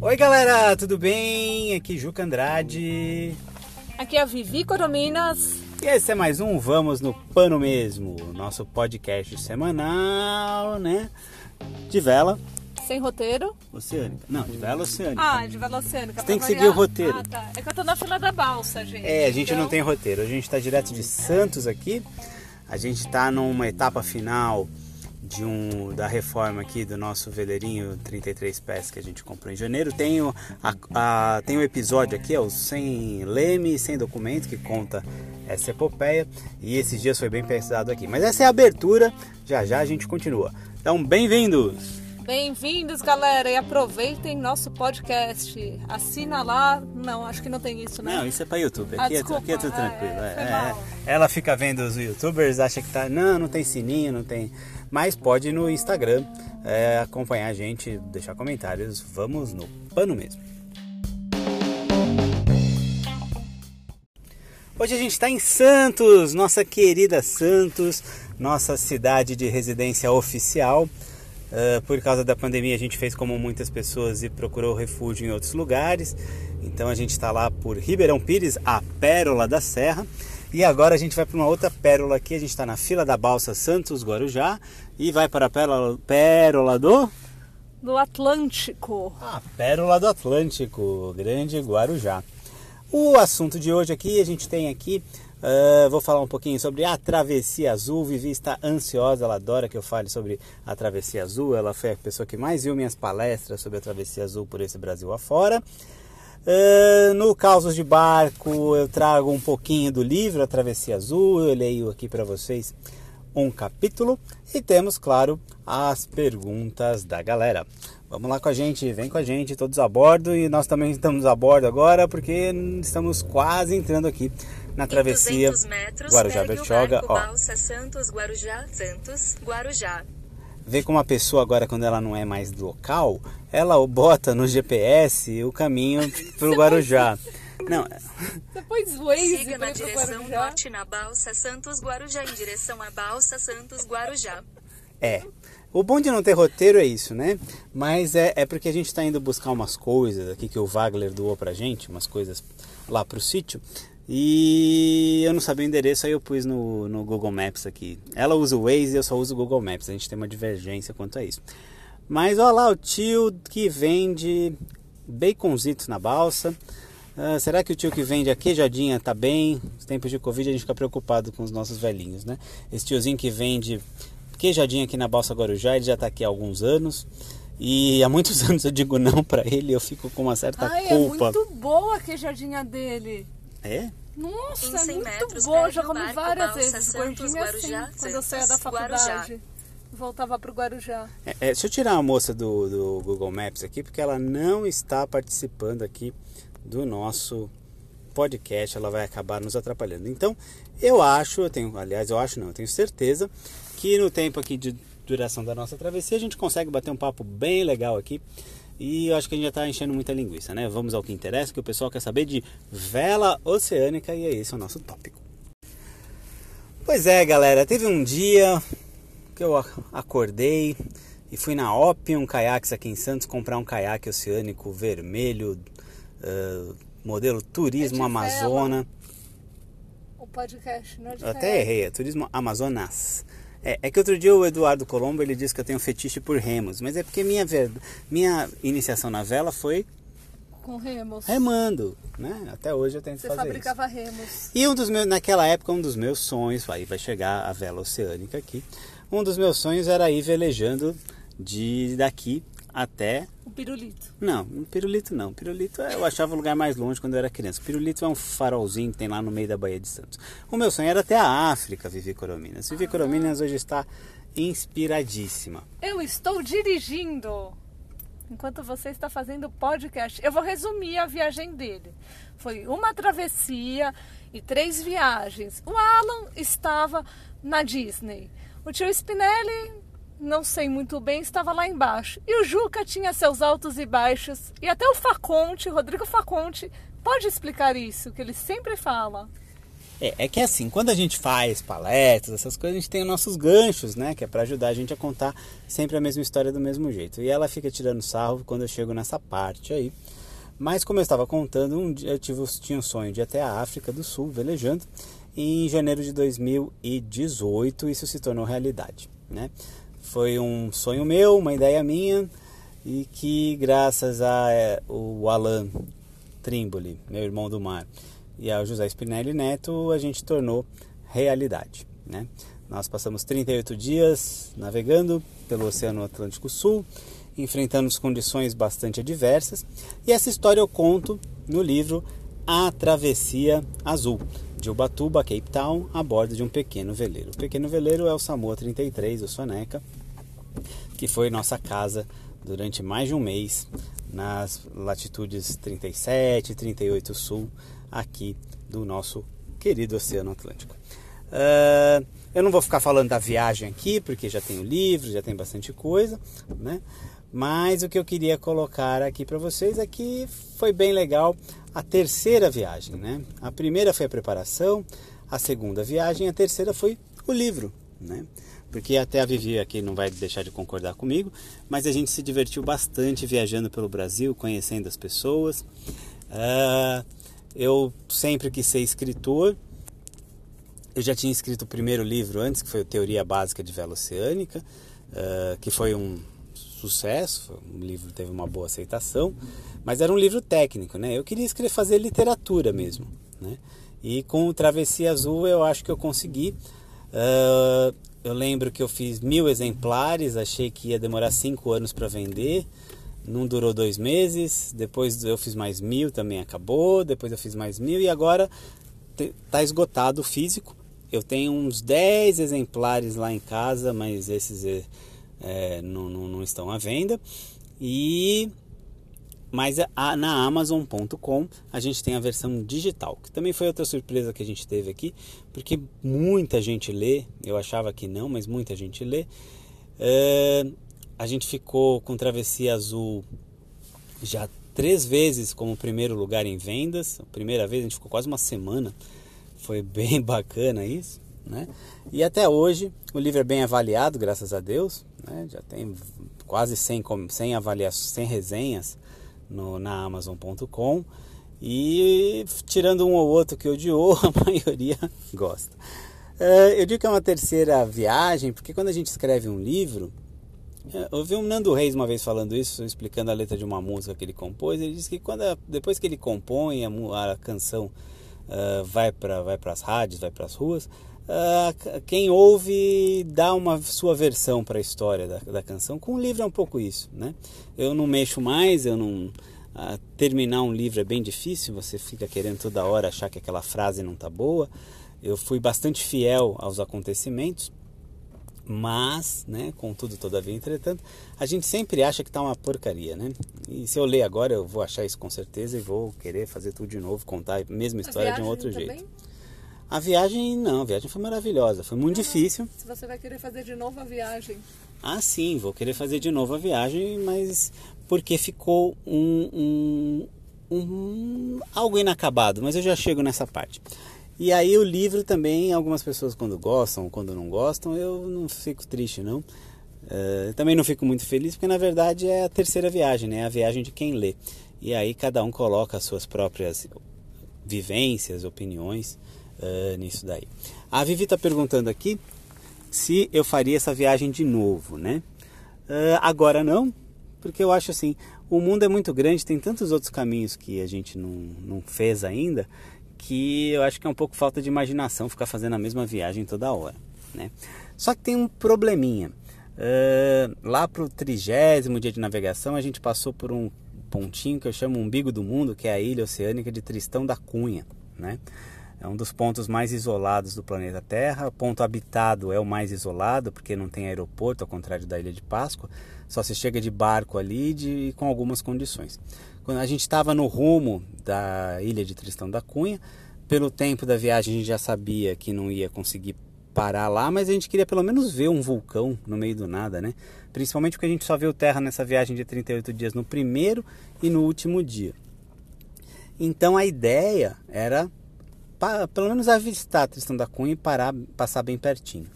Oi galera, tudo bem? Aqui Juca Andrade. Aqui é a Vivi Corominas. E esse é mais um Vamos no Pano Mesmo, nosso podcast semanal, né? De vela. Sem roteiro. Oceânica. Não, de vela oceânica. Ah, de vela oceânica. Você tem que variar. seguir o roteiro. Ah, tá. É que eu tô na fila da balsa, gente. É, a gente Então, não tem roteiro. A gente tá direto de Santos aqui. A gente tá numa etapa final de um da reforma aqui do nosso veleirinho 33 pés que a gente comprou em janeiro. Tem o, a, a- tem o episódio aqui, é o sem leme, sem documento, que conta essa epopeia. E esses dias foi bem pesado aqui. Mas essa é a abertura, já já a gente continua. Então, bem-vindos! Bem-vindos, galera, e aproveitem nosso podcast. Assina lá. Não, acho que não tem isso, né? Não, isso é pra YouTube. Ah, Aqui, é, desculpa. aqui é tudo É, tranquilo. é, é, é. Ela fica vendo os youtubers, acha que tá. Não, não tem sininho, não tem. Mas pode no Instagram é, acompanhar a gente, deixar comentários. Vamos no pano mesmo. Hoje a gente está em Santos, nossa querida Santos, nossa cidade de residência oficial. Uh, por causa da pandemia, a gente fez como muitas pessoas e procurou refúgio em outros lugares. Então a gente está lá por Ribeirão Pires, a Pérola da Serra. E agora a gente vai para uma outra pérola aqui. A gente está na fila da balsa Santos Guarujá e vai para a pérola, pérola do. Do Atlântico. A Pérola do Atlântico, Grande Guarujá. O assunto de hoje aqui, a gente tem aqui, ah, vou falar um pouquinho sobre a Travessia Azul. Vivi está ansiosa, ela adora que eu fale sobre a Travessia Azul. Ela foi a pessoa que mais viu minhas palestras sobre a Travessia Azul por esse Brasil afora. Ah, no Causos de Barco, eu trago um pouquinho do livro A Travessia Azul. Eu leio aqui para vocês um capítulo e temos, claro, as perguntas da galera. Vamos lá com a gente, vem com a gente, todos a bordo e nós também estamos a bordo agora porque estamos quase entrando aqui na travessia 200 metros, Guarujá Bertioga. Ó, Santos Guarujá, Santos, Guarujá. Vê como a pessoa agora quando ela não é mais local, ela bota no GPS o caminho para o Guarujá. Não, Depois Waze Siga na direção Guarujá. norte na Balsa Santos Guarujá em direção à Balsa Santos Guarujá. É. O bom de não ter roteiro é isso, né? Mas é, é porque a gente está indo buscar umas coisas aqui que o Wagner doou pra gente, umas coisas lá pro sítio. E eu não sabia o endereço, aí eu pus no, no Google Maps aqui. Ela usa o Waze e eu só uso o Google Maps. A gente tem uma divergência quanto a isso. Mas olha lá, o tio que vende baconzitos na balsa. Ah, será que o tio que vende a queijadinha tá bem? Nos tempos de Covid a gente fica preocupado com os nossos velhinhos, né? Esse tiozinho que vende queijadinha aqui na Balsa Guarujá, ele já tá aqui há alguns anos. E há muitos anos eu digo não pra ele, eu fico com uma certa Ai, é culpa. muito boa a queijadinha dele. É? Nossa, Em é 100 muito metros, boa. Já o comi várias Balsa vezes. Santos, Gordinha assim, Guarujá, quando eu saía da Santos, Guarujá. faculdade. Voltava pro Guarujá. É, é, deixa eu tirar a moça do, do Google Maps aqui, porque ela não está participando aqui do nosso podcast, ela vai acabar nos atrapalhando. Então, eu acho, eu tenho, aliás, eu acho não, eu tenho certeza que no tempo aqui de duração da nossa travessia a gente consegue bater um papo bem legal aqui. E eu acho que a gente já está enchendo muita linguiça, né? Vamos ao que interessa, que o pessoal quer saber de vela oceânica e é esse o nosso tópico. Pois é, galera, teve um dia que eu ac- acordei e fui na Opium Kayaks aqui em Santos comprar um caiaque oceânico vermelho, ah, modelo Turismo É Amazona. O podcast, não é de Eu até errei, é Turismo Amazonas. É, é que outro dia o Eduardo Colombo ele disse que eu tenho fetiche por remos, mas é porque minha, minha iniciação na vela foi Com remos. remando, né? Até hoje eu tento Você fazer isso. fabricava remos. E um dos meus, naquela época, um dos meus sonhos, aí vai chegar a vela oceânica aqui. Um dos meus sonhos era ir velejando de daqui até. O pirulito. Não, pirulito não. Pirulito é- eu achava o lugar mais longe quando eu era criança. Pirulito é um farolzinho que tem lá no meio da Baía de Santos. O meu sonho era até a África, Vivi Corominas. Vivi Corominas hoje está inspiradíssima. Eu estou dirigindo. Enquanto você está fazendo o podcast, eu vou resumir a viagem dele. Foi uma travessia e três viagens. O Alan estava na Disney. O tio Spinelli, não sei muito bem, estava lá embaixo. E o Juca tinha seus altos e baixos. E até o Faconte, Rodrigo Faconte, pode explicar isso, que ele sempre fala. É, é que assim, quando a gente faz palestras, essas coisas, a gente tem os nossos ganchos, né? Que é para ajudar a gente a contar sempre a mesma história do mesmo jeito. E ela fica tirando sarro quando eu chego nessa parte aí. Mas como eu estava contando, um dia eu tive, tinha um sonho de ir até a África do Sul velejando. E em janeiro de 2018 isso se tornou realidade, né? Foi um sonho meu, uma ideia minha e que graças a é, o Alan Trimboli, meu irmão do mar, e ao José Spinelli Neto, a gente tornou realidade. Né? Nós passamos 38 dias navegando pelo Oceano Atlântico Sul, enfrentando condições bastante adversas, e essa história eu conto no livro A Travessia Azul, de Ubatuba, Cape Town, a bordo de um pequeno veleiro. O pequeno veleiro é o Samoa 33, o Soneca, que foi nossa casa durante mais de um mês nas latitudes 37 e 38 sul aqui do nosso querido Oceano Atlântico. Uh, eu não vou ficar falando da viagem aqui, porque já tem o livro, já tem bastante coisa, né? Mas o que eu queria colocar aqui para vocês é que foi bem legal a terceira viagem, né? A primeira foi a preparação, a segunda viagem, a terceira foi o livro, né? Porque até a Vivi aqui não vai deixar de concordar comigo, mas a gente se divertiu bastante viajando pelo Brasil, conhecendo as pessoas. Uh, eu sempre quis ser escritor. Eu já tinha escrito o primeiro livro antes, que foi Teoria Básica de Vela Oceânica, uh, que foi um sucesso, o livro teve uma boa aceitação, mas era um livro técnico, né? Eu queria escrever, fazer literatura mesmo, né? E com o Travessia Azul eu acho que eu consegui. Uh, eu lembro que eu fiz mil exemplares, achei que ia demorar cinco anos para vender não durou dois meses, depois eu fiz mais mil, também acabou, depois eu fiz mais mil e agora está esgotado o físico. Eu tenho uns 10 exemplares lá em casa, mas esses é, não, não, não, estão à venda. E mas a, na Amazon.com a gente tem a versão digital, que também foi outra surpresa que a gente teve aqui, porque muita gente lê, eu achava que não, mas muita gente lê. É, a gente ficou com Travessia Azul já três vezes como primeiro lugar em vendas. A primeira vez a gente ficou quase uma semana. Foi bem bacana isso, né? E até hoje o livro é bem avaliado, graças a Deus. Né? Já tem quase 100, 100, avaliações, 100 resenhas no, na Amazon.com. E tirando um ou outro que odiou, a maioria gosta. Uh, eu digo que é uma terceira viagem, porque quando a gente escreve um livro, é, eu vi um Nando Reis uma vez falando isso, explicando a letra de uma música que ele compôs. Ele disse que quando a, depois que ele compõe a, a canção uh, vai para vai as rádios, vai para as ruas, uh, quem ouve dá uma sua versão para a história da, da canção. Com o livro é um pouco isso, né? Eu não mexo mais, eu não uh, terminar um livro é bem difícil. Você fica querendo toda hora achar que aquela frase não está boa. Eu fui bastante fiel aos acontecimentos mas, né, contudo, todavia, entretanto, a gente sempre acha que está uma porcaria, né? E se eu ler agora, eu vou achar isso com certeza e vou querer fazer tudo de novo, contar a mesma história a de um outro também? jeito. A viagem, não, a viagem foi maravilhosa, foi muito difícil. Se você vai querer fazer de novo a viagem. Ah, sim, vou querer fazer de novo a viagem, mas porque ficou um, um, um algo inacabado, mas eu já chego nessa parte. E aí o livro também, algumas pessoas quando gostam, quando não gostam, eu não fico triste não. Uh, também não fico muito feliz porque na verdade é a terceira viagem, né? É a viagem de quem lê. E aí cada um coloca as suas próprias vivências, opiniões uh, nisso daí. A Vivi está perguntando aqui se eu faria essa viagem de novo, né? Uh, agora não, porque eu acho assim, o mundo é muito grande, tem tantos outros caminhos que a gente não, não fez ainda, que eu acho que é um pouco falta de imaginação ficar fazendo a mesma viagem toda hora. Né? Só que tem um probleminha. Uh, lá para o trigésimo dia de navegação, a gente passou por um pontinho que eu chamo umbigo do mundo, que é a ilha oceânica de Tristão da Cunha. Né? É um dos pontos mais isolados do planeta Terra. O ponto habitado é o mais isolado, porque não tem aeroporto, ao contrário da Ilha de Páscoa. Só se chega de barco ali de, com algumas condições. Quando a gente estava no rumo da ilha de Tristão da Cunha, pelo tempo da viagem a gente já sabia que não ia conseguir parar lá, mas a gente queria pelo menos ver um vulcão no meio do nada, né? Principalmente porque a gente só viu terra nessa viagem de 38 dias no primeiro e no último dia. Então a ideia era pelo menos avistar Tristão da Cunha e parar, passar bem pertinho.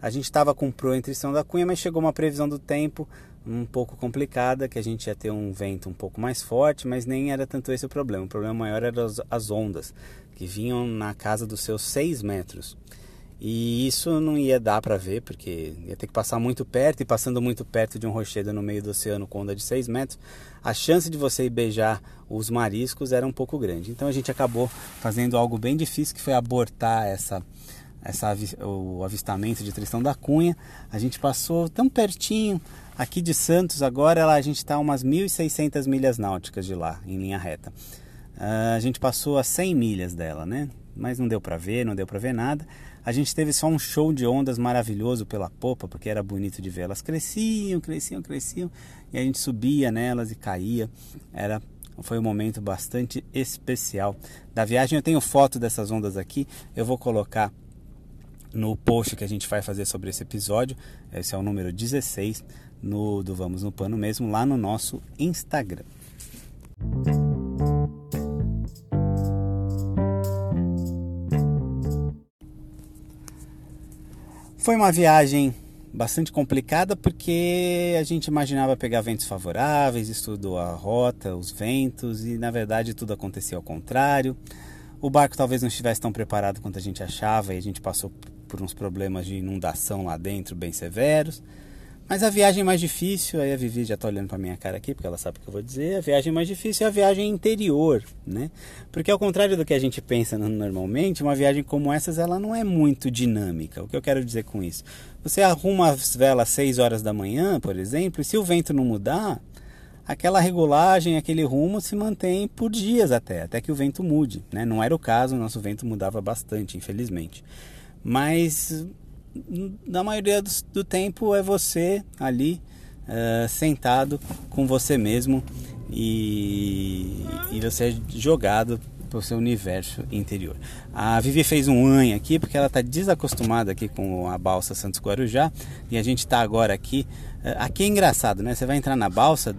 A gente estava com pro em Tristão da Cunha, mas chegou uma previsão do tempo um pouco complicada, que a gente ia ter um vento um pouco mais forte, mas nem era tanto esse o problema. O problema maior eram as, as ondas, que vinham na casa dos seus 6 metros. E isso não ia dar para ver, porque ia ter que passar muito perto, e passando muito perto de um rochedo no meio do oceano com onda de 6 metros, a chance de você beijar os mariscos era um pouco grande. Então a gente acabou fazendo algo bem difícil, que foi abortar essa, essa, o avistamento de Tristão da Cunha. A gente passou tão pertinho, aqui de Santos agora a gente está umas 1.600 milhas náuticas de lá, em linha reta. Uh, a gente passou a 100 milhas dela, né? Mas não deu para ver, não deu para ver nada. A gente teve só um show de ondas maravilhoso pela popa, porque era bonito de ver. Elas cresciam, cresciam, cresciam, e a gente subia nelas e caía. Era foi um momento bastante especial da viagem. Eu tenho foto dessas ondas aqui, eu vou colocar no post que a gente vai fazer sobre esse episódio. Esse é o número 16 no, do Vamos no Pano mesmo, lá no nosso Instagram. Foi uma viagem bastante complicada porque a gente imaginava pegar ventos favoráveis, estudou a rota, os ventos e na verdade tudo aconteceu ao contrário. O barco talvez não estivesse tão preparado quanto a gente achava e a gente passou por uns problemas de inundação lá dentro bem severos. Mas a viagem mais difícil, aí a Vivi já está olhando para minha cara aqui, porque ela sabe o que eu vou dizer, a viagem mais difícil é a viagem interior, né? Porque ao contrário do que a gente pensa normalmente, uma viagem como essas, ela não é muito dinâmica. O que eu quero dizer com isso? Você arruma as velas às 6 horas da manhã, por exemplo, e se o vento não mudar, aquela regulagem, aquele rumo se mantém por dias até, até que o vento mude, né? Não era o caso, o nosso vento mudava bastante, infelizmente. Mas na maioria do, do tempo é você ali uh, sentado com você mesmo e, e você é jogado para o seu universo interior. A Vivi fez um anho aqui porque ela está desacostumada aqui com a balsa Santos Guarujá e a gente está agora aqui. Uh, aqui é engraçado, né? Você vai entrar na balsa,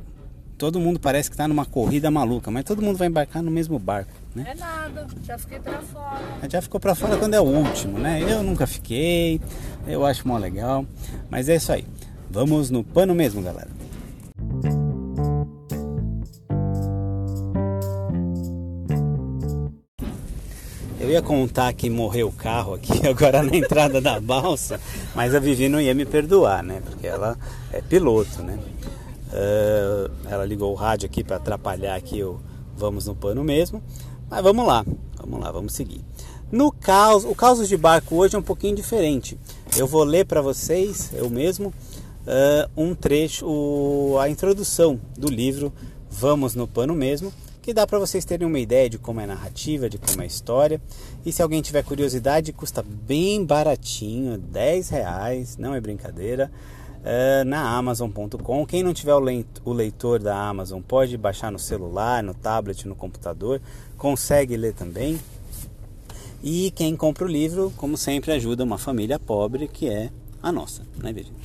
todo mundo parece que está numa corrida maluca, mas todo mundo vai embarcar no mesmo barco. Né? É nada, já fiquei para fora. Já ficou para fora quando é o último, né? Eu nunca fiquei, eu acho mó legal, mas é isso aí. Vamos no pano mesmo, galera. Eu ia contar que morreu o carro aqui agora na entrada da balsa, mas a Vivi não ia me perdoar, né? Porque ela é piloto, né? Uh, ela ligou o rádio aqui para atrapalhar aqui o vamos no pano mesmo. Mas vamos lá, vamos lá, vamos seguir. No caos, o caos de barco hoje é um pouquinho diferente. Eu vou ler para vocês, eu mesmo, uh, um trecho, o, a introdução do livro Vamos no Pano Mesmo, que dá para vocês terem uma ideia de como é a narrativa, de como é a história. E se alguém tiver curiosidade, custa bem baratinho, 10 reais, não é brincadeira uh, na Amazon.com. Quem não tiver o leitor da Amazon pode baixar no celular, no tablet, no computador, consegue ler também. E quem compra o livro, como sempre, ajuda uma família pobre que é a nossa, né, Virgínia?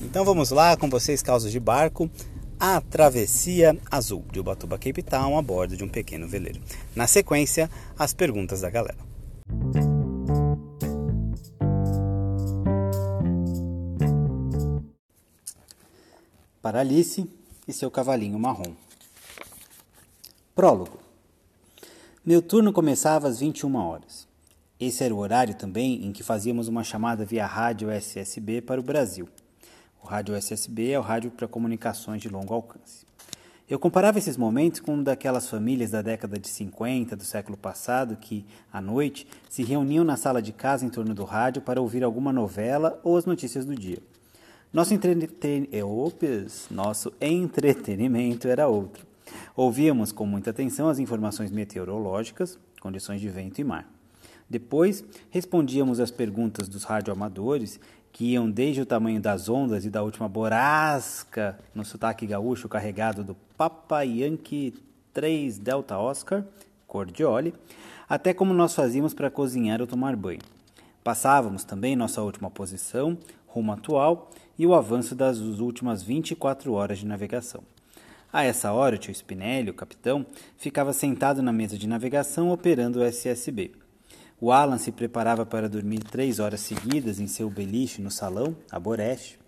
Então vamos lá com vocês, causas de barco. A Travessia Azul de Ubatuba Cape Town a bordo de um pequeno veleiro. Na sequência, as perguntas da galera. Para Alice e seu cavalinho marrom. Prólogo. Meu turno começava às 21 horas. Esse era o horário também em que fazíamos uma chamada via rádio SSB para o Brasil. O rádio SSB é o rádio para comunicações de longo alcance. Eu comparava esses momentos com um daquelas famílias da década de 50 do século passado que, à noite, se reuniam na sala de casa em torno do rádio para ouvir alguma novela ou as notícias do dia. Nosso, entreten... É, Ops, nosso entretenimento era outro. Ouvíamos com muita atenção as informações meteorológicas, condições de vento e mar. Depois, respondíamos às perguntas dos radioamadores, que iam desde o tamanho das ondas e da última borasca no sotaque gaúcho carregado do Papa Yankee 3 Delta Oscar, Cordioli, até como nós fazíamos para cozinhar ou tomar banho. Passávamos também nossa última posição, rumo atual, e o avanço das últimas 24 horas de navegação. A essa hora, o tio Spinelli, o capitão, ficava sentado na mesa de navegação operando o SSB. O Alan se preparava para dormir três horas seguidas em seu beliche no salão, a Boreste.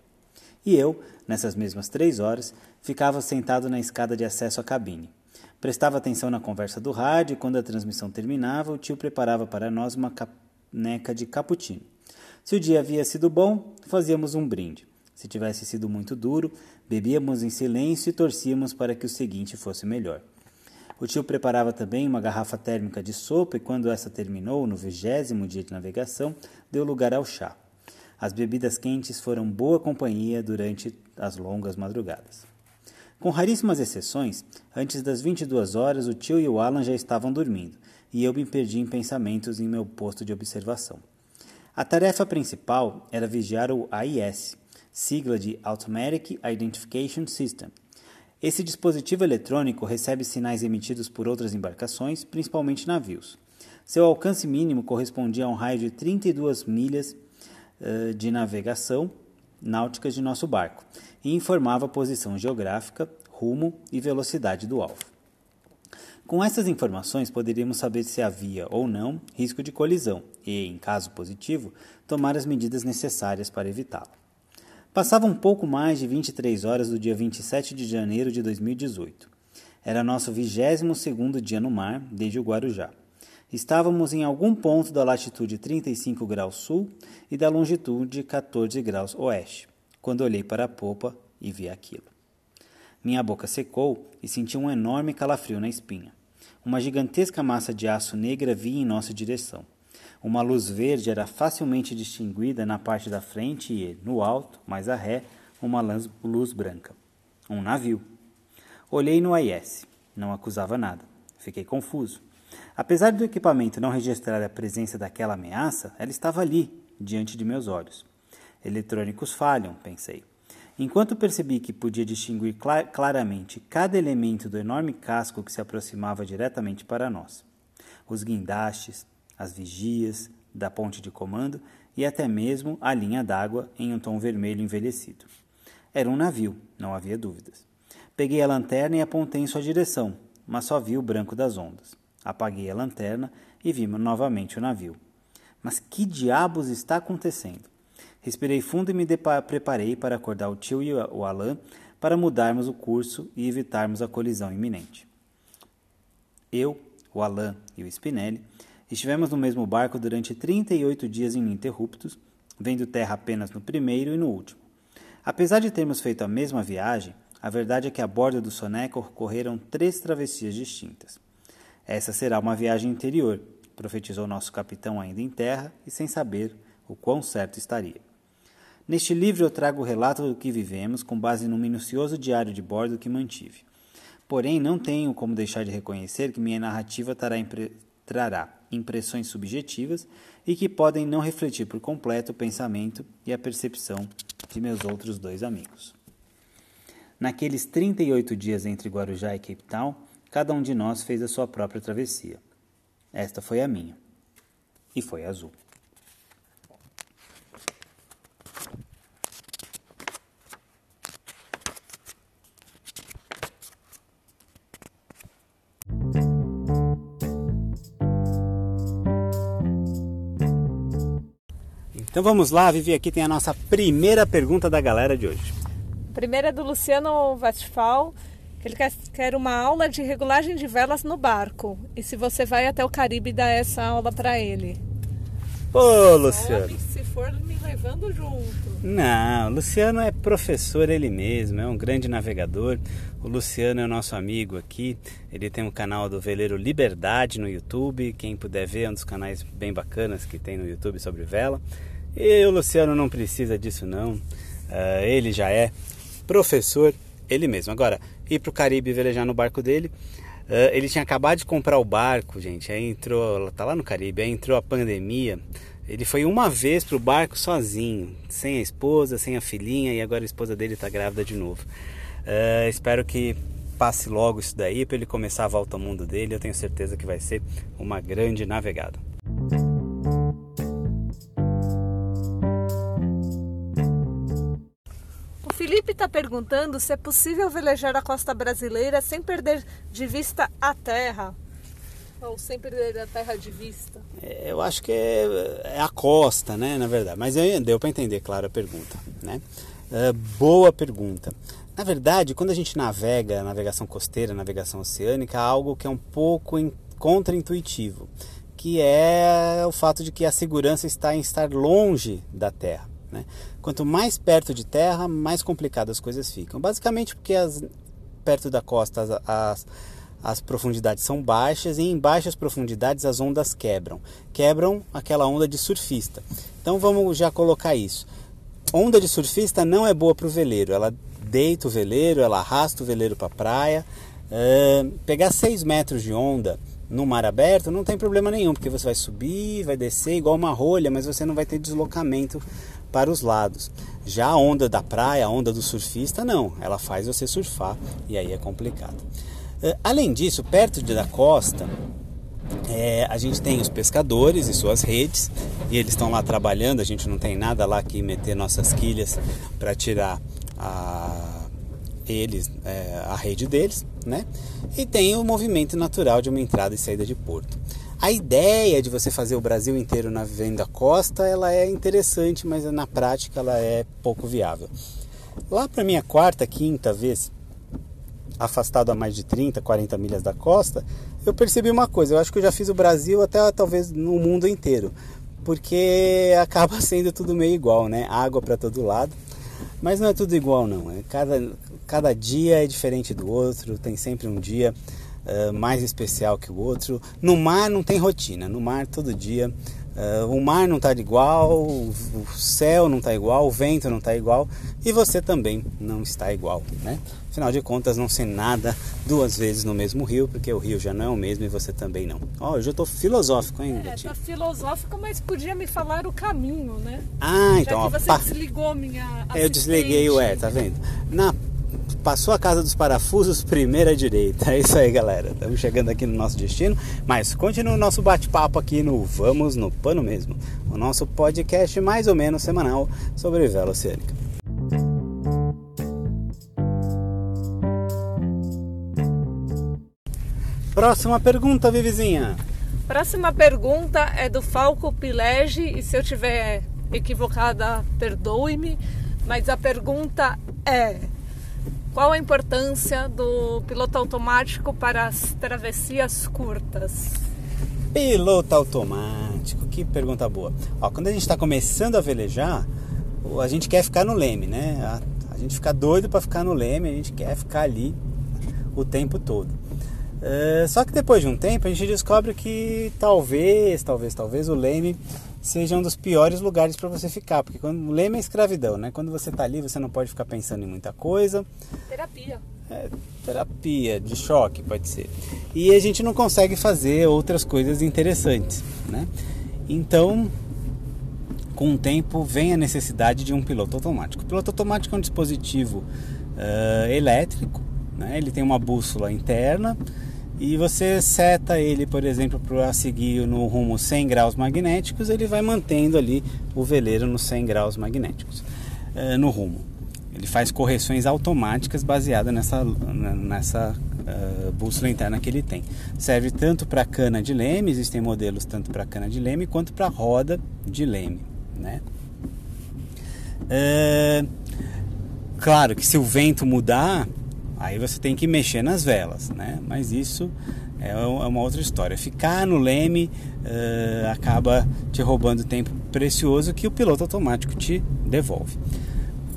E eu, nessas mesmas três horas, ficava sentado na escada de acesso à cabine. Prestava atenção na conversa do rádio e, quando a transmissão terminava, o tio preparava para nós uma caneca de cappuccino. Se o dia havia sido bom, fazíamos um brinde. Se tivesse sido muito duro, bebíamos em silêncio e torcíamos para que o seguinte fosse melhor. O tio preparava também uma garrafa térmica de sopa e, quando essa terminou, no vigésimo dia de navegação, deu lugar ao chá. As bebidas quentes foram boa companhia durante as longas madrugadas. Com raríssimas exceções, antes das 22 horas o tio e o Alan já estavam dormindo, e eu me perdi em pensamentos em meu posto de observação. A tarefa principal era vigiar o AIS, sigla de Automatic Identification System, esse dispositivo eletrônico recebe sinais emitidos por outras embarcações, principalmente navios. Seu alcance mínimo correspondia a um raio de 32 milhas uh, de navegação náuticas de nosso barco e informava a posição geográfica, rumo e velocidade do alvo. Com essas informações, poderíamos saber se havia ou não risco de colisão e, em caso positivo, tomar as medidas necessárias para evitá-lo. Passava um pouco mais de 23 horas do dia 27 de janeiro de 2018. Era nosso 22 segundo dia no mar, desde o Guarujá. Estávamos em algum ponto da latitude 35 graus sul e da longitude 14 graus oeste, quando olhei para a popa e vi aquilo. Minha boca secou e senti um enorme calafrio na espinha. Uma gigantesca massa de aço negra vinha em nossa direção. Uma luz verde era facilmente distinguida na parte da frente e, no alto, mais a ré, uma luz branca. Um navio. Olhei no AIS. Não acusava nada. Fiquei confuso. Apesar do equipamento não registrar a presença daquela ameaça, ela estava ali, diante de meus olhos. Eletrônicos falham, pensei. Enquanto percebi que podia distinguir clar claramente cada elemento do enorme casco que se aproximava diretamente para nós: os guindastes, as vigias da ponte de comando e até mesmo a linha d'água em um tom vermelho envelhecido. Era um navio, não havia dúvidas. Peguei a lanterna e apontei em sua direção, mas só vi o branco das ondas. Apaguei a lanterna e vi novamente o navio. Mas que diabos está acontecendo? Respirei fundo e me preparei para acordar o tio e o Alain para mudarmos o curso e evitarmos a colisão iminente. Eu, o Alain e o Spinelli Estivemos no mesmo barco durante 38 dias ininterruptos, vendo terra apenas no primeiro e no último. Apesar de termos feito a mesma viagem, a verdade é que a bordo do Soneca ocorreram três travessias distintas. Essa será uma viagem interior, profetizou nosso capitão ainda em terra e sem saber o quão certo estaria. Neste livro eu trago o relato do que vivemos com base no minucioso diário de bordo que mantive. Porém, não tenho como deixar de reconhecer que minha narrativa trará, impressões subjetivas e que podem não refletir por completo o pensamento e a percepção de meus outros dois amigos. Naqueles 38 dias entre Guarujá e Cape Town, cada um de nós fez a sua própria travessia. Esta foi a minha. E foi azul. Então vamos lá, Vivi, aqui tem a nossa primeira pergunta da galera de hoje. Primeira é do Luciano que ele quer, quer uma aula de regulagem de velas no barco. E se você vai até o Caribe, dá essa aula para ele. Ô, Luciano. se for me levando junto. Não, o Luciano é professor ele mesmo, é um grande navegador. O Luciano é o nosso amigo aqui. Ele tem um canal do Veleiro Liberdade no YouTube. Quem puder ver, é um dos canais bem bacanas que tem no YouTube sobre vela. E o Luciano não precisa disso não. Uh, ele já é professor ele mesmo. Agora, ir para o Caribe velejar no barco dele. Uh, ele tinha acabado de comprar o barco, gente. Aí entrou, tá lá no Caribe, aí entrou a pandemia. Ele foi uma vez pro barco sozinho, sem a esposa, sem a filhinha, e agora a esposa dele está grávida de novo. Uh, espero que passe logo isso daí para ele começar a volta ao mundo dele. Eu tenho certeza que vai ser uma grande navegada. Felipe está perguntando se é possível velejar a costa brasileira sem perder de vista a terra. Ou sempre perder a terra de vista? É, eu acho que é, é, a costa, né, na verdade. Mas deu para entender, claro, a pergunta, né? É, boa pergunta. Na verdade, quando a gente navega, navegação costeira, navegação oceânica, há algo que é um pouco contra-intuitivo, que é o fato de que a segurança está em estar longe da Terra. Né? Quanto mais perto de terra, mais complicadas as coisas ficam. Basicamente porque as, perto da costa as, as, as profundidades são baixas e em baixas profundidades as ondas quebram. Quebram aquela onda de surfista. Então vamos já colocar isso. Onda de surfista não é boa para o veleiro, ela deita o veleiro, ela arrasta o veleiro para a praia. Pegar 6 metros de onda no mar aberto não tem problema nenhum, porque você vai subir, vai descer igual uma rolha, mas você não vai ter deslocamento para os lados. Já a onda da praia, a onda do surfista, não, ela faz você surfar e aí é complicado. Uh, além disso, perto da costa, é, a gente tem os pescadores e suas redes e eles estão lá trabalhando. A gente não tem nada lá que meter nossas quilhas para tirar a, eles, é, a rede deles, né? E tem o movimento natural de uma entrada e saída de porto. A ideia de você fazer o Brasil inteiro na venda costa, ela é interessante, mas na prática ela é pouco viável. Lá para minha quarta, quinta vez afastado a mais de 30, 40 milhas da costa, eu percebi uma coisa, eu acho que eu já fiz o Brasil até talvez no mundo inteiro, porque acaba sendo tudo meio igual, né? Água para todo lado. Mas não é tudo igual não, é cada, cada dia é diferente do outro, tem sempre um dia uh, mais especial que o outro. No mar não tem rotina, no mar todo dia Uh, o mar não está igual, o céu não está igual, o vento não está igual e você também não está igual, né? Afinal de contas, não sei nada duas vezes no mesmo rio, porque o rio já não é o mesmo e você também não. Ó, oh, eu estou filosófico, hein, É, tá filosófico, mas podia me falar o caminho, né? Ah, então, Já que você ó, desligou minha assistente. Eu desliguei o é, tá vendo? Na Passou a casa dos parafusos, primeira direita. É isso aí, galera. Estamos chegando aqui no nosso destino, mas continua o nosso bate-papo aqui no Vamos no Pano Mesmo, o nosso podcast mais ou menos semanal sobre vela oceânica. Próxima pergunta, Vivizinha. Próxima pergunta é do Falco Pilege e se eu tiver equivocada, perdoe-me, mas a pergunta é: qual a importância do piloto automático para as travessias curtas? Piloto automático, que pergunta boa. Ó, quando a gente está começando a velejar, a gente quer ficar no leme, né? A, a gente fica doido para ficar no leme, a gente quer ficar ali o tempo todo. É, só que depois de um tempo a gente descobre que talvez, talvez, talvez o leme seja um dos piores lugares para você ficar, porque quando, o lema é escravidão, né? Quando você está ali, você não pode ficar pensando em muita coisa. Terapia. É, terapia, de choque, pode ser. E a gente não consegue fazer outras coisas interessantes, né? Então, com o tempo, vem a necessidade de um piloto automático. O piloto automático é um dispositivo uh, elétrico, né? Ele tem uma bússola interna e você seta ele, por exemplo, para seguir no rumo 100 graus magnéticos, ele vai mantendo ali o veleiro nos 100 graus magnéticos uh, no rumo. Ele faz correções automáticas baseadas nessa, nessa uh, bússola interna que ele tem. Serve tanto para cana de leme, existem modelos tanto para cana de leme quanto para roda de leme. Né? Uh, claro que se o vento mudar, Aí você tem que mexer nas velas, né? Mas isso é, é uma outra história. Ficar no leme uh, acaba te roubando tempo precioso que o piloto automático te devolve.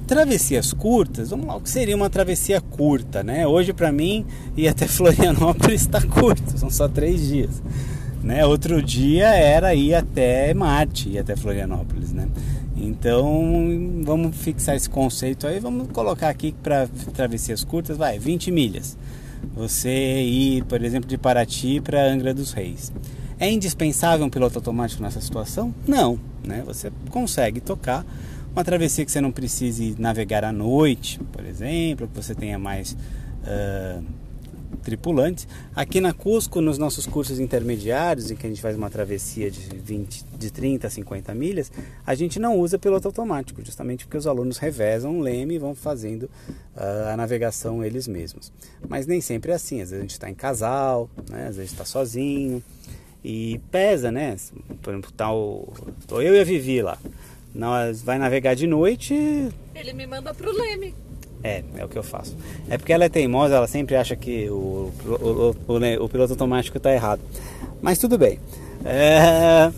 Travessias curtas, vamos lá, o que seria uma travessia curta, né? Hoje para mim ir até Florianópolis está curto, são só três dias. Né? Outro dia era ir até Marte, ir até Florianópolis, né? Então vamos fixar esse conceito aí, vamos colocar aqui para travessias curtas, vai, 20 milhas. Você ir, por exemplo, de Paraty para Angra dos Reis. É indispensável um piloto automático nessa situação? Não, né? Você consegue tocar uma travessia que você não precise navegar à noite, por exemplo, que você tenha mais uh, tripulantes. Aqui na Cusco, nos nossos cursos intermediários, em que a gente faz uma travessia de, 20, de 30 a 50 milhas, a gente não usa piloto automático, justamente porque os alunos revezam o leme e vão fazendo uh, a navegação eles mesmos. Mas nem sempre é assim, às vezes a gente está em casal, né? às vezes está sozinho e pesa, né? Por exemplo, tá o, tô eu e a Vivi lá. Nós vai navegar de noite. Ele me manda pro leme. É, é o que eu faço. É porque ela é teimosa, ela sempre acha que o, o, o, o piloto automático está errado. Mas tudo bem. É,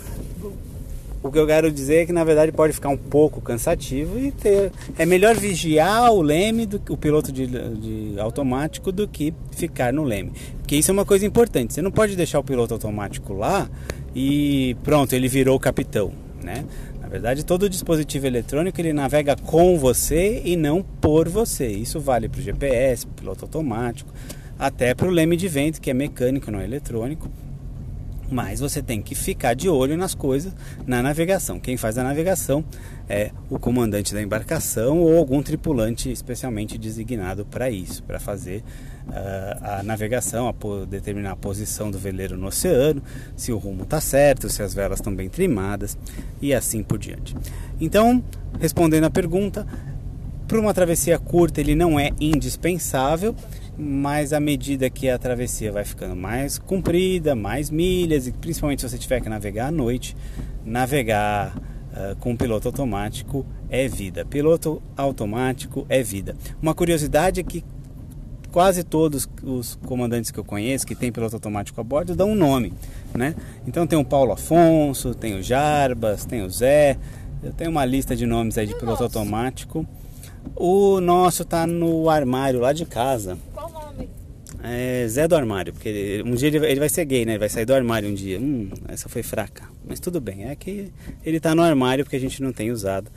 o que eu quero dizer é que na verdade pode ficar um pouco cansativo e ter. É melhor vigiar o leme do o piloto de, de automático do que ficar no leme. Porque isso é uma coisa importante. Você não pode deixar o piloto automático lá e pronto, ele virou o capitão, né? Verdade, todo dispositivo eletrônico ele navega com você e não por você. Isso vale para o GPS, para o piloto automático, até para o leme de vento, que é mecânico, não é eletrônico. Mas você tem que ficar de olho nas coisas na navegação. Quem faz a navegação é o comandante da embarcação ou algum tripulante especialmente designado para isso, para fazer a navegação, a determinar a posição do veleiro no oceano, se o rumo está certo, se as velas estão bem trimadas e assim por diante. Então, respondendo à pergunta, para uma travessia curta ele não é indispensável, mas à medida que a travessia vai ficando mais comprida, mais milhas, e principalmente se você tiver que navegar à noite, navegar uh, com piloto automático é vida. Piloto automático é vida. Uma curiosidade é que quase todos os comandantes que eu conheço que tem piloto automático a bordo dão um nome, né? Então tem o Paulo Afonso, tem o Jarbas, tem o Zé, eu tenho uma lista de nomes aí de piloto automático. O nosso tá no armário lá de casa. Qual nome? É Zé do armário, porque um dia ele, ele vai ser gay, né? Ele vai sair do armário um dia. Hum, essa foi fraca. Mas tudo bem, é que ele tá no armário porque a gente não tem usado.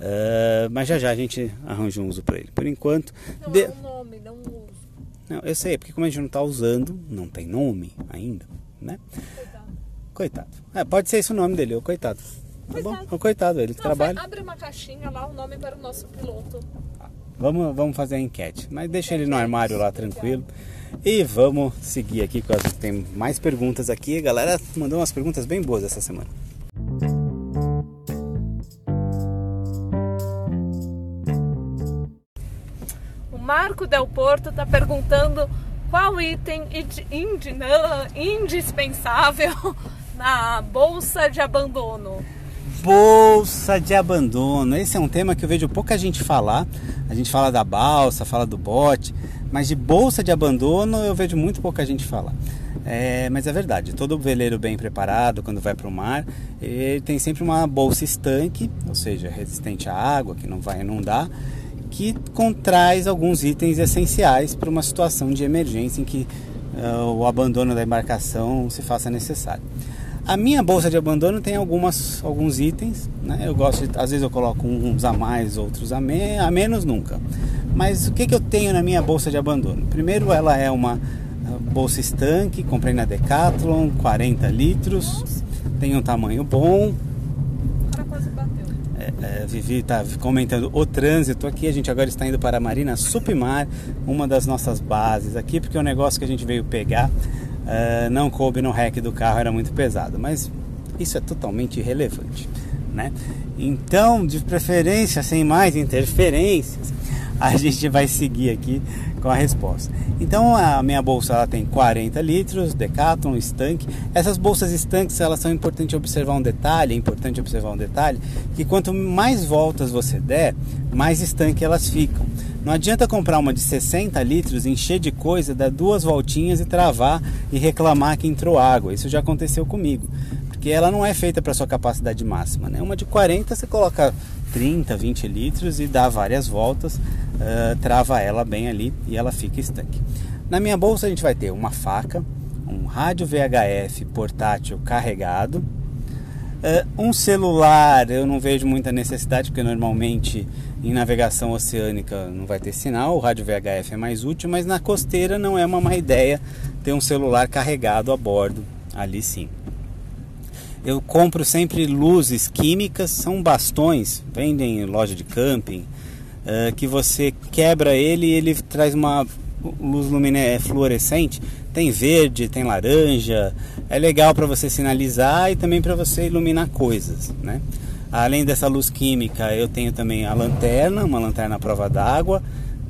Uh, mas já já a gente arranja um uso para ele. Por enquanto. Não de... é um nome, não um. Não, eu sei, porque como a gente não está usando, não tem nome ainda, né? Coitado. Coitado. É, pode ser esse o nome dele, o coitado. Tá coitado. bom? O coitado, ele não, trabalha. Abre uma caixinha lá, o nome para o nosso piloto. Vamos, vamos fazer a enquete. Mas deixa ele no armário lá tranquilo. E vamos seguir aqui, porque tem mais perguntas aqui. A galera mandou umas perguntas bem boas essa semana. Marco Del Porto está perguntando qual item indispensável na bolsa de abandono. Bolsa de abandono. Esse é um tema que eu vejo pouca gente falar. A gente fala da balsa, fala do bote, mas de bolsa de abandono eu vejo muito pouca gente falar. É, mas é verdade, todo veleiro bem preparado quando vai para o mar, ele tem sempre uma bolsa estanque, ou seja, resistente à água, que não vai inundar, que contrai alguns itens essenciais para uma situação de emergência em que uh, o abandono da embarcação se faça necessário. A minha bolsa de abandono tem algumas, alguns itens, né? Eu gosto, de, às vezes eu coloco uns a mais, outros a, me, a menos nunca. Mas o que, que eu tenho na minha bolsa de abandono? Primeiro, ela é uma ah, bolsa estanque, comprei na Decathlon, 40 litros, tem um tamanho bom, é, Vivi está comentando o trânsito aqui. A gente agora está indo para a Marina Supimar, uma das nossas bases aqui, porque o negócio que a gente veio pegar uh, não coube no rec do carro, era muito pesado. Mas isso é totalmente irrelevante, né? Então, de preferência, sem mais interferências, a gente vai seguir aqui com a resposta. Então a minha bolsa ela tem 40 litros, Decathlon, estanque. Essas bolsas estanques elas são importantes observar um detalhe, é importante observar um detalhe, que quanto mais voltas você der, mais estanque elas ficam. Não adianta comprar uma de 60 litros, encher de coisa, dar duas voltinhas e travar e reclamar que entrou água. Isso já aconteceu comigo. Porque ela não é feita para sua capacidade máxima. Né? Uma de 40 você coloca 30, 20 litros e dá várias voltas, uh, trava ela bem ali e ela fica estanque. Na minha bolsa a gente vai ter uma faca, um rádio VHF portátil carregado, uh, um celular. Eu não vejo muita necessidade porque normalmente em navegação oceânica não vai ter sinal. O rádio VHF é mais útil, mas na costeira não é uma má ideia ter um celular carregado a bordo. Ali sim. Eu compro sempre luzes químicas, são bastões, vendem em loja de camping, uh, que você quebra ele e ele traz uma luz luminé fluorescente, tem verde, tem laranja, é legal para você sinalizar e também para você iluminar coisas, né? Além dessa luz química, eu tenho também a lanterna, uma lanterna à prova d'água,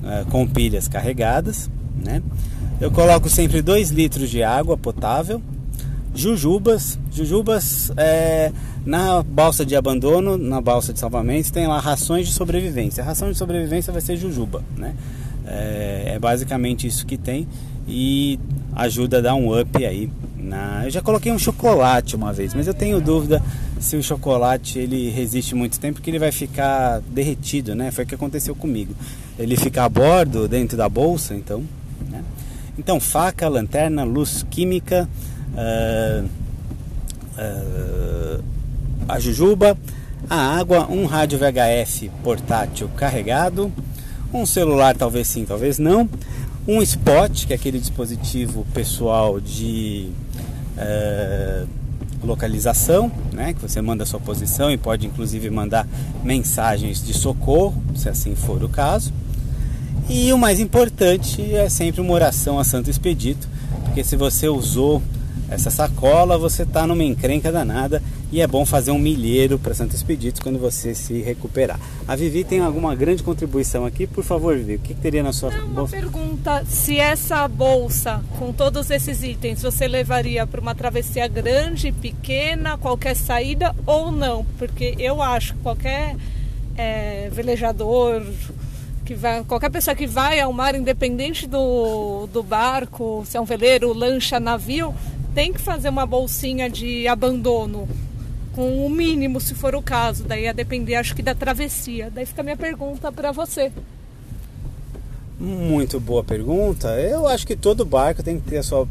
eh, com pilhas carregadas, né? Eu coloco sempre 2 litros de água potável, jujubas, jujubas é, na balsa de abandono, na balsa de salvamento, tem lá rações de sobrevivência. A ração de sobrevivência vai ser jujuba, né? É, é basicamente isso que tem e ajuda a dar um up aí. Na... Eu já coloquei um chocolate uma vez, mas eu tenho dúvida se o chocolate ele resiste muito tempo, porque ele vai ficar derretido, né? Foi o que aconteceu comigo. Ele fica a bordo dentro da bolsa, então. Né? Então faca, lanterna, luz química, uh, uh, a jujuba, a água, um rádio VHF portátil carregado, um celular talvez sim, talvez não, um spot, que é aquele dispositivo pessoal de uh, localização, né, que você manda a sua posição e pode inclusive mandar mensagens de socorro, se assim for o caso. E o mais importante é sempre uma oração a Santo Expedito, porque se você usou essa sacola, você está numa encrenca danada e é bom fazer um milheiro para Santo Expedito quando você se recuperar. A Vivi tem alguma grande contribuição aqui? Por favor, Vivi, o que, que teria na sua Não, bolsa? Uma pergunta, se essa bolsa com todos esses itens você levaria para uma travessia grande, pequena, qualquer saída ou não? Porque eu acho que qualquer é, velejador, que vai, qualquer pessoa que vai ao mar, independente do, do barco, se é um veleiro, lancha, navio, tem que fazer uma bolsinha de abandono com o mínimo, se for o caso. Daí a depender, acho que da travessia. Daí fica a minha pergunta para você. Muito boa pergunta. Eu acho que todo barco tem que ter a sua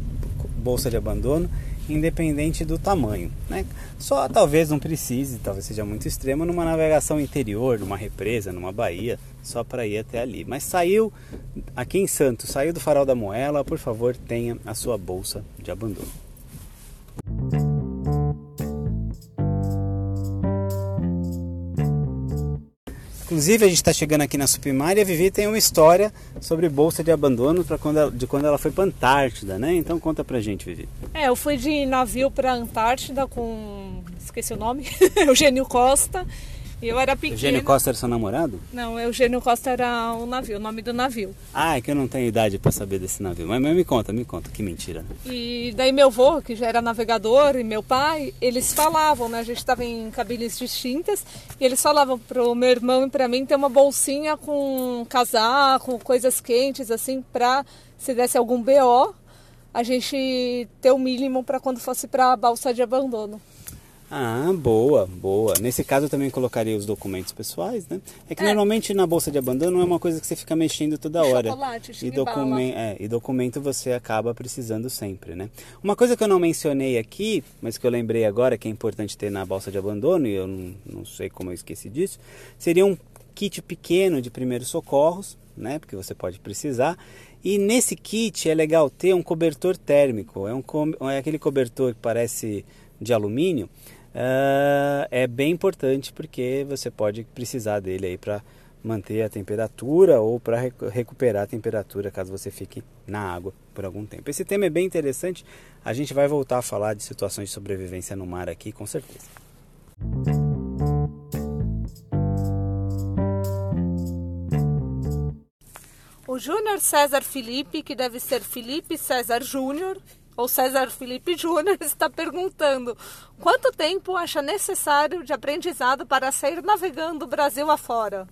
bolsa de abandono, independente do tamanho. Né? Só talvez não precise, talvez seja muito extremo, numa navegação interior, numa represa, numa baía, só para ir até ali. Mas saiu aqui em Santos, saiu do Farol da Moela, por favor, tenha a sua bolsa de abandono. Inclusive, a gente está chegando aqui na Supimar e a Vivi tem uma história sobre bolsa de abandono quando ela, de quando ela foi para Antártida, né? Então conta pra gente, Vivi. É, eu fui de navio para Antártida com. esqueci o nome, Eugênio Costa. E eu era pequena. Eugênio Costa era seu namorado? Não, Eugênio Costa era o navio, o nome do navio. Ah, é que eu não tenho idade para saber desse navio. Mas, mas, me conta, me conta, que mentira. E daí meu avô, que já era navegador, e meu pai, eles falavam, né? A gente estava em cabines distintas, e eles falavam pro meu irmão e para mim ter uma bolsinha com casaco, coisas quentes, assim, pra se desse algum BO, a gente ter o mínimo para quando fosse para a balsa de abandono. Ah, boa, boa. Nesse caso eu também colocaria os documentos pessoais, né? É que É. normalmente na bolsa de abandono é uma coisa que você fica mexendo toda hora. Chocolate, e, documen é, e documento você acaba precisando sempre, né? Uma coisa que eu não mencionei aqui, mas que eu lembrei agora que é importante ter na bolsa de abandono, e eu não, não sei como eu esqueci disso, seria um kit pequeno de primeiros socorros, né? Porque você pode precisar. E nesse kit é legal ter um cobertor térmico. É, um, é aquele cobertor que parece de alumínio. Ah, é bem importante porque você pode precisar dele aí para manter a temperatura ou para recuperar a temperatura caso você fique na água por algum tempo. Esse tema é bem interessante. A gente vai voltar a falar de situações de sobrevivência no mar aqui, com certeza. O Júnior César Felipe, que deve ser Felipe César Júnior, ou César Felipe Júnior, está perguntando quanto tempo acha necessário de aprendizado para sair navegando o Brasil afora?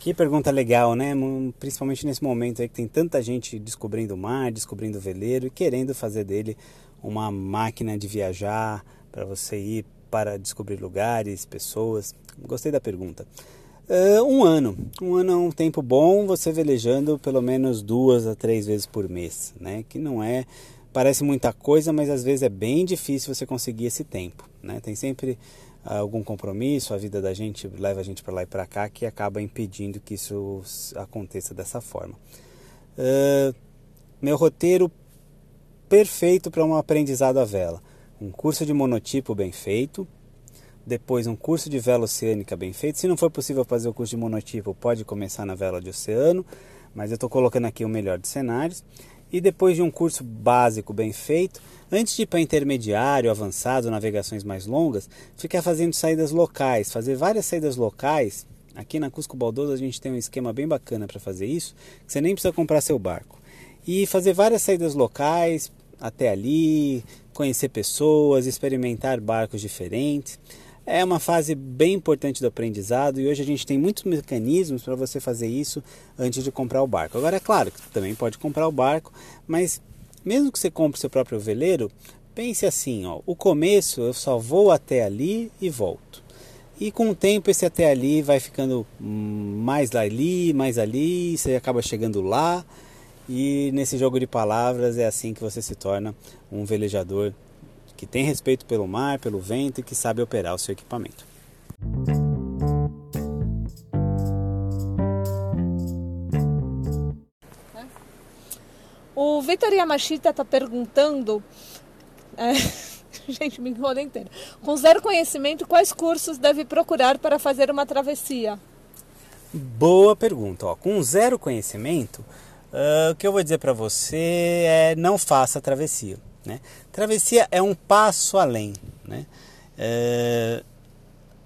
Que pergunta legal, né? Principalmente nesse momento aí que tem tanta gente descobrindo o mar, descobrindo o veleiro e querendo fazer dele uma máquina de viajar para você ir para descobrir lugares, pessoas. Gostei da pergunta. Ah, um ano. Um ano é um tempo bom você velejando pelo menos duas a três vezes por mês, né? Que não é. Parece muita coisa, mas às vezes é bem difícil você conseguir esse tempo, né? Tem sempre ah, algum compromisso, a vida da gente leva a gente para lá e para cá que acaba impedindo que isso aconteça dessa forma. Ah, meu roteiro perfeito para um aprendizado à vela. Um curso de monotipo bem feito, depois um curso de vela oceânica bem feito. Se não for possível fazer o curso de monotipo, pode começar na vela de oceano, mas eu estou colocando aqui o melhor dos cenários. E depois de um curso básico bem feito, antes de ir para intermediário, avançado, navegações mais longas, ficar fazendo saídas locais, fazer várias saídas locais. Aqui na Cusco Baldoso a gente tem um esquema bem bacana para fazer isso, que você nem precisa comprar seu barco. E fazer várias saídas locais até ali, conhecer pessoas, experimentar barcos diferentes. É uma fase bem importante do aprendizado e hoje a gente tem muitos mecanismos para você fazer isso antes de comprar o barco. Agora, é claro que também pode comprar o barco, mas mesmo que você compre seu próprio veleiro, pense assim: ó, o começo eu só vou até ali e volto. E com o tempo esse até ali vai ficando mais ali, mais ali, você acaba chegando lá. E nesse jogo de palavras é assim que você se torna um velejador que tem respeito pelo mar, pelo vento e que sabe operar o seu equipamento. O Vitor Yamashita está perguntando. É, gente, me enrolei inteiro. Com zero conhecimento, quais cursos deve procurar para fazer uma travessia? Boa pergunta. Ó, com zero conhecimento, uh, o que eu vou dizer para você é não faça travessia. Né? Travessia é um passo além. Né? É,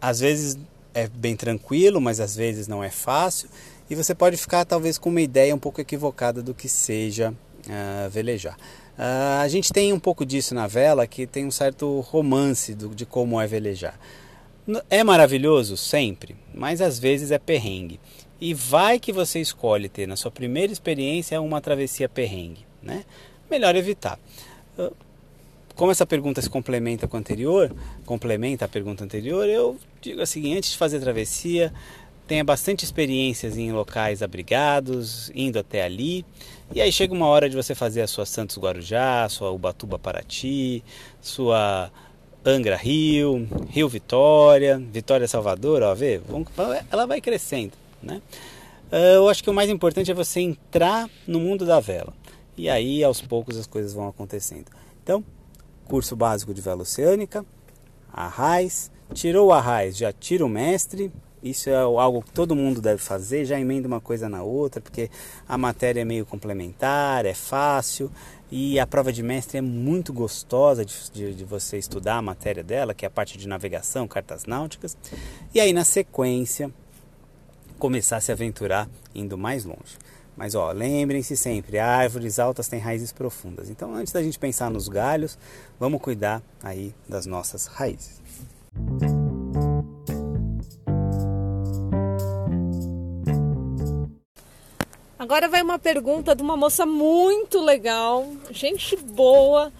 às vezes é bem tranquilo, mas às vezes não é fácil. E você pode ficar talvez com uma ideia um pouco equivocada do que seja uh, velejar. Uh, a gente tem um pouco disso na vela, que tem um certo romance do, de como é velejar. É maravilhoso sempre, mas às vezes é perrengue. E vai que você escolhe ter na sua primeira experiência uma travessia perrengue, né? Melhor evitar. Como essa pergunta se complementa com a anterior, complementa a pergunta anterior, eu digo assim, antes de fazer a travessia, tenha bastante experiências em locais abrigados, indo até ali. E aí chega uma hora de você fazer a sua Santos Guarujá, sua Ubatuba Paraty, sua Angra Rio, Rio Vitória, Vitória Salvador, ó, vê, ela vai crescendo, né? Eu acho que o mais importante é você entrar no mundo da vela. E aí, aos poucos, as coisas vão acontecendo. Então, curso básico de vela oceânica, arraiz, tirou o arraiz, já tira o mestre. Isso é algo que todo mundo deve fazer, já emenda uma coisa na outra, porque a matéria é meio complementar, é fácil e a prova de mestre é muito gostosa de, de, de, você estudar a matéria dela, que é a parte de navegação, cartas náuticas, e aí na sequência começar a se aventurar indo mais longe. Mas ó, lembrem-se sempre, árvores altas têm raízes profundas. Então, antes da gente pensar nos galhos, vamos cuidar aí das nossas raízes. Agora vai uma pergunta de uma moça muito legal, gente boa.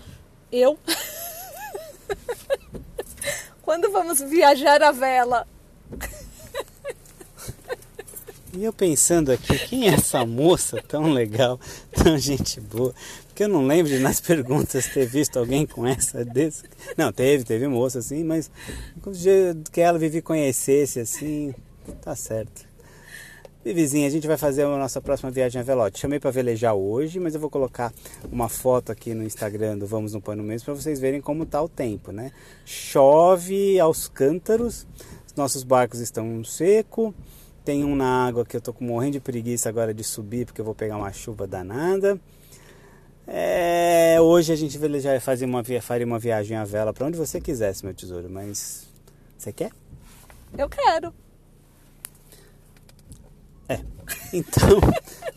Eu. Quando vamos viajar a vela? E eu pensando aqui, quem é essa moça tão legal, tão gente boa? Porque eu não lembro de nas perguntas ter visto alguém com essa desse. Não, teve, teve moça assim, mas que ela vive conhecesse assim, tá certo. Vivizinha, a gente vai fazer a nossa próxima viagem a Velote. Chamei para velejar hoje, mas eu vou colocar uma foto aqui no Instagram do Vamos no Pano Mesmo para vocês verem como tá o tempo, né? Chove aos cântaros, nossos barcos estão seco, tem um na água que eu tô com morrendo de preguiça agora de subir porque eu vou pegar uma chuva danada. É, hoje a gente vai fazer uma, faria uma viagem à vela para onde você quisesse, meu tesouro, mas você quer? Eu quero. É. Então.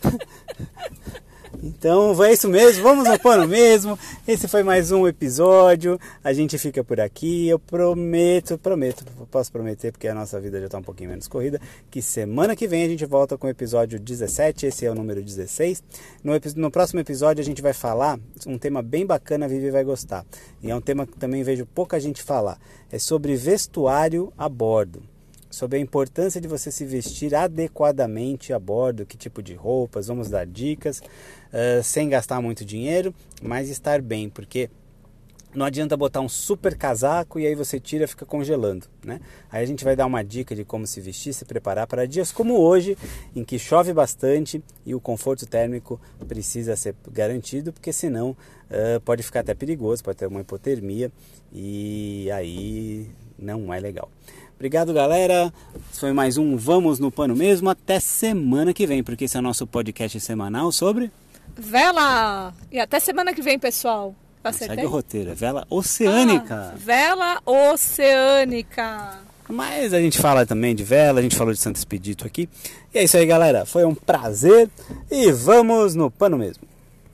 Então é isso mesmo, vamos no pano mesmo. Esse foi mais um episódio. A gente fica por aqui. Eu prometo, prometo, posso prometer, porque a nossa vida já está um pouquinho menos corrida, que semana que vem a gente volta com o episódio 17. Esse é o número 16. No, no próximo episódio a gente vai falar um tema bem bacana, a Vivi vai gostar. E é um tema que também vejo pouca gente falar. É sobre vestuário a bordo sobre a importância de você se vestir adequadamente a bordo, que tipo de roupas, vamos dar dicas, uh, sem gastar muito dinheiro, mas estar bem, porque não adianta botar um super casaco e aí você tira e fica congelando, né? Aí a gente vai dar uma dica de como se vestir, se preparar para dias como hoje, em que chove bastante e o conforto térmico precisa ser garantido, porque senão uh, pode ficar até perigoso, pode ter uma hipotermia e aí não é legal. Obrigado, galera. Esse foi mais um Vamos no Pano Mesmo. Até semana que vem, porque esse é o nosso podcast semanal sobre. Vela! E até semana que vem, pessoal. Segue Acertei? o roteiro, é vela oceânica. Ah, vela oceânica. Mas a gente fala também de vela, a gente falou de Santo Expedito aqui. E é isso aí, galera. Foi um prazer e vamos no pano mesmo.